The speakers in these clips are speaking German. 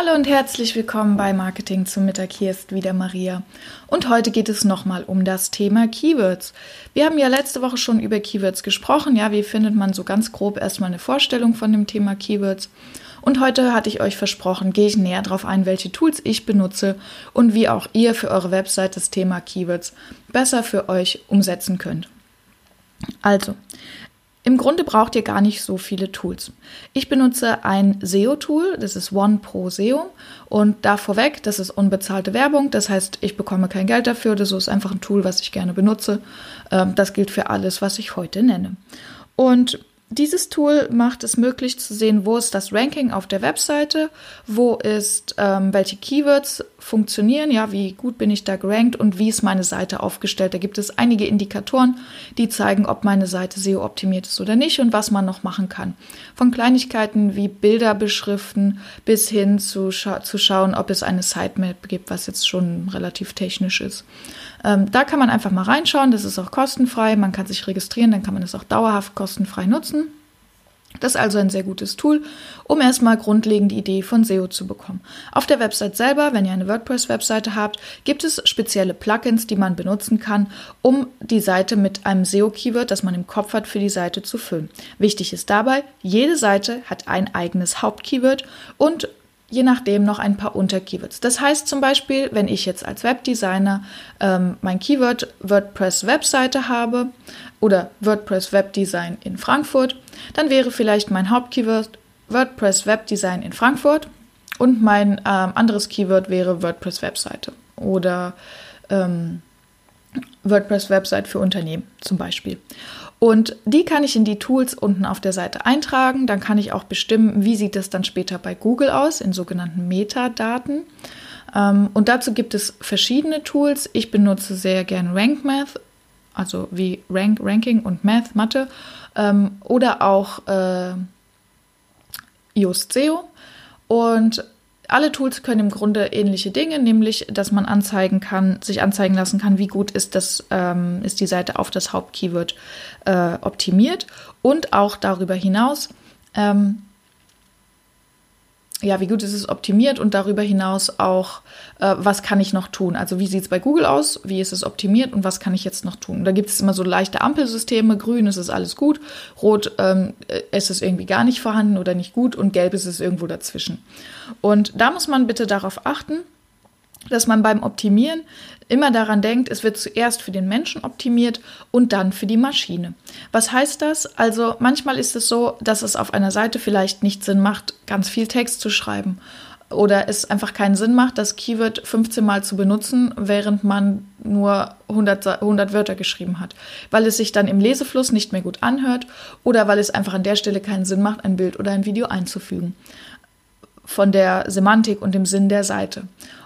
Hallo und herzlich willkommen bei Marketing zum Mittag. Hier ist wieder Maria. Und heute geht es nochmal um das Thema Keywords. Wir haben ja letzte Woche schon über Keywords gesprochen. Ja, wie findet man so ganz grob erstmal eine Vorstellung von dem Thema Keywords? Und heute hatte ich euch versprochen, gehe ich näher darauf ein, welche Tools ich benutze und wie auch ihr für eure Website das Thema Keywords besser für euch umsetzen könnt. Also, im Grunde braucht ihr gar nicht so viele Tools. Ich benutze ein SEO-Tool, das ist OnePro SEO. Und da vorweg, das ist unbezahlte Werbung, das heißt, ich bekomme kein Geld dafür, das ist einfach ein Tool, was ich gerne benutze. Ähm, das gilt für alles, was ich heute nenne. Und dieses Tool macht es möglich zu sehen, wo ist das Ranking auf der Webseite, wo ist, ähm, welche Keywords funktionieren, ja, wie gut bin ich da gerankt und wie ist meine Seite aufgestellt. Da gibt es einige Indikatoren, die zeigen, ob meine Seite SEO optimiert ist oder nicht und was man noch machen kann. Von Kleinigkeiten wie Bilder beschriften bis hin zu, scha zu schauen, ob es eine Sitemap gibt, was jetzt schon relativ technisch ist. Ähm, da kann man einfach mal reinschauen, das ist auch kostenfrei, man kann sich registrieren, dann kann man es auch dauerhaft kostenfrei nutzen. Das ist also ein sehr gutes Tool, um erstmal grundlegend die Idee von SEO zu bekommen. Auf der Website selber, wenn ihr eine WordPress-Webseite habt, gibt es spezielle Plugins, die man benutzen kann, um die Seite mit einem SEO-Keyword, das man im Kopf hat, für die Seite zu füllen. Wichtig ist dabei, jede Seite hat ein eigenes Hauptkeyword und je nachdem noch ein paar Unterkeywords. Das heißt zum Beispiel, wenn ich jetzt als Webdesigner ähm, mein Keyword WordPress Webseite habe oder WordPress Webdesign in Frankfurt, dann wäre vielleicht mein Hauptkeyword WordPress Webdesign in Frankfurt und mein ähm, anderes Keyword wäre WordPress Webseite oder ähm, WordPress Website für Unternehmen zum Beispiel. Und die kann ich in die Tools unten auf der Seite eintragen. Dann kann ich auch bestimmen, wie sieht das dann später bei Google aus, in sogenannten Metadaten. Ähm, und dazu gibt es verschiedene Tools. Ich benutze sehr gern RankMath, also wie Rank, Ranking und Math, Mathe. Ähm, oder auch äh, Yoast. Und alle Tools können im Grunde ähnliche Dinge, nämlich, dass man anzeigen kann, sich anzeigen lassen kann, wie gut ist das, ähm, ist die Seite auf das Hauptkeyword äh, optimiert und auch darüber hinaus, ähm, ja, wie gut ist es optimiert und darüber hinaus auch, äh, was kann ich noch tun? Also wie sieht es bei Google aus? Wie ist es optimiert und was kann ich jetzt noch tun? Da gibt es immer so leichte Ampelsysteme. Grün ist es alles gut, rot ähm, ist es irgendwie gar nicht vorhanden oder nicht gut und gelb ist es irgendwo dazwischen. Und da muss man bitte darauf achten, dass man beim Optimieren immer daran denkt, es wird zuerst für den Menschen optimiert und dann für die Maschine. Was heißt das? Also manchmal ist es so, dass es auf einer Seite vielleicht nicht Sinn macht, ganz viel Text zu schreiben oder es einfach keinen Sinn macht, das Keyword 15 Mal zu benutzen, während man nur 100, 100 Wörter geschrieben hat, weil es sich dann im Lesefluss nicht mehr gut anhört oder weil es einfach an der Stelle keinen Sinn macht, ein Bild oder ein Video einzufügen von der Semantik und dem Sinn der Seite.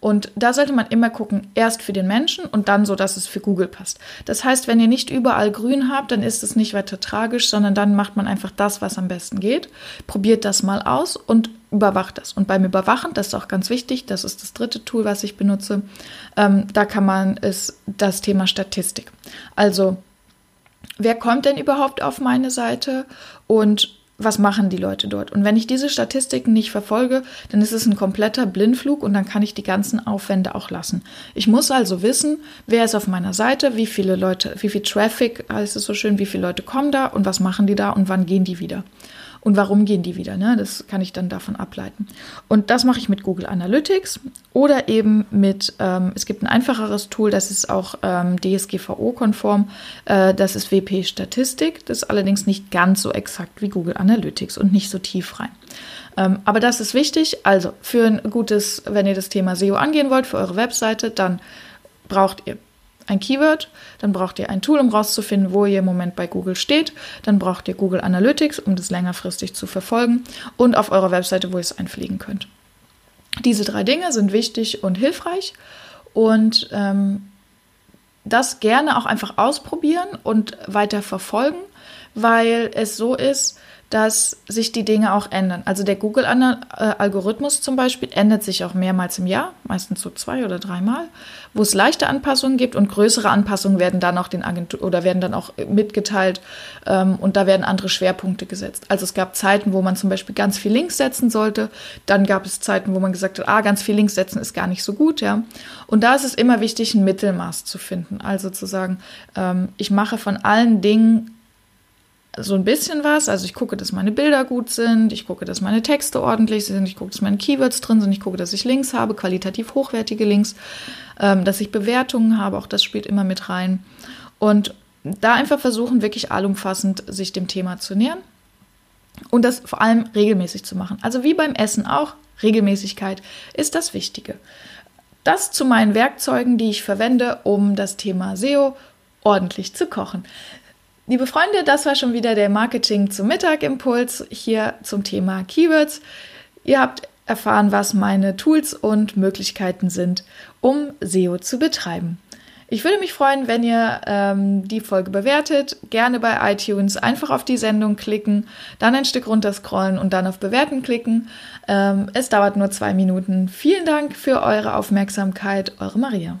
Und da sollte man immer gucken, erst für den Menschen und dann so, dass es für Google passt. Das heißt, wenn ihr nicht überall grün habt, dann ist es nicht weiter tragisch, sondern dann macht man einfach das, was am besten geht. Probiert das mal aus und überwacht das. Und beim Überwachen, das ist auch ganz wichtig, das ist das dritte Tool, was ich benutze, ähm, da kann man es, das Thema Statistik. Also, wer kommt denn überhaupt auf meine Seite und was machen die Leute dort? Und wenn ich diese Statistiken nicht verfolge, dann ist es ein kompletter Blindflug und dann kann ich die ganzen Aufwände auch lassen. Ich muss also wissen, wer ist auf meiner Seite, wie viele Leute, wie viel Traffic heißt es so schön, wie viele Leute kommen da und was machen die da und wann gehen die wieder und warum gehen die wieder. Ne? Das kann ich dann davon ableiten. Und das mache ich mit Google Analytics oder eben mit, ähm, es gibt ein einfacheres Tool, das ist auch ähm, DSGVO-konform, äh, das ist WP Statistik. Das ist allerdings nicht ganz so exakt wie Google Analytics und nicht so tief rein. Ähm, aber das ist wichtig. Also für ein gutes, wenn ihr das Thema SEO angehen wollt, für eure Webseite, dann braucht ihr ein Keyword, dann braucht ihr ein Tool, um rauszufinden, wo ihr im Moment bei Google steht, dann braucht ihr Google Analytics, um das längerfristig zu verfolgen und auf eurer Webseite, wo ihr es einpflegen könnt. Diese drei Dinge sind wichtig und hilfreich und ähm, das gerne auch einfach ausprobieren und weiter verfolgen, weil es so ist, dass sich die Dinge auch ändern. Also der Google-Algorithmus zum Beispiel ändert sich auch mehrmals im Jahr, meistens so zwei oder dreimal, wo es leichte Anpassungen gibt und größere Anpassungen werden dann auch den Agentur oder werden dann auch mitgeteilt ähm, und da werden andere Schwerpunkte gesetzt. Also es gab Zeiten, wo man zum Beispiel ganz viel Links setzen sollte, dann gab es Zeiten, wo man gesagt hat, ah, ganz viel Links setzen ist gar nicht so gut, ja. Und da ist es immer wichtig, ein Mittelmaß zu finden. Also zu sagen, ähm, ich mache von allen Dingen so ein bisschen was. Also ich gucke, dass meine Bilder gut sind, ich gucke, dass meine Texte ordentlich sind, ich gucke, dass meine Keywords drin sind, ich gucke, dass ich Links habe, qualitativ hochwertige Links, ähm, dass ich Bewertungen habe, auch das spielt immer mit rein. Und da einfach versuchen, wirklich allumfassend sich dem Thema zu nähern und das vor allem regelmäßig zu machen. Also wie beim Essen auch, Regelmäßigkeit ist das Wichtige. Das zu meinen Werkzeugen, die ich verwende, um das Thema SEO ordentlich zu kochen. Liebe Freunde, das war schon wieder der Marketing zum Mittag-Impuls hier zum Thema Keywords. Ihr habt erfahren, was meine Tools und Möglichkeiten sind, um SEO zu betreiben. Ich würde mich freuen, wenn ihr ähm, die Folge bewertet. Gerne bei iTunes einfach auf die Sendung klicken, dann ein Stück runterscrollen und dann auf Bewerten klicken. Ähm, es dauert nur zwei Minuten. Vielen Dank für eure Aufmerksamkeit. Eure Maria.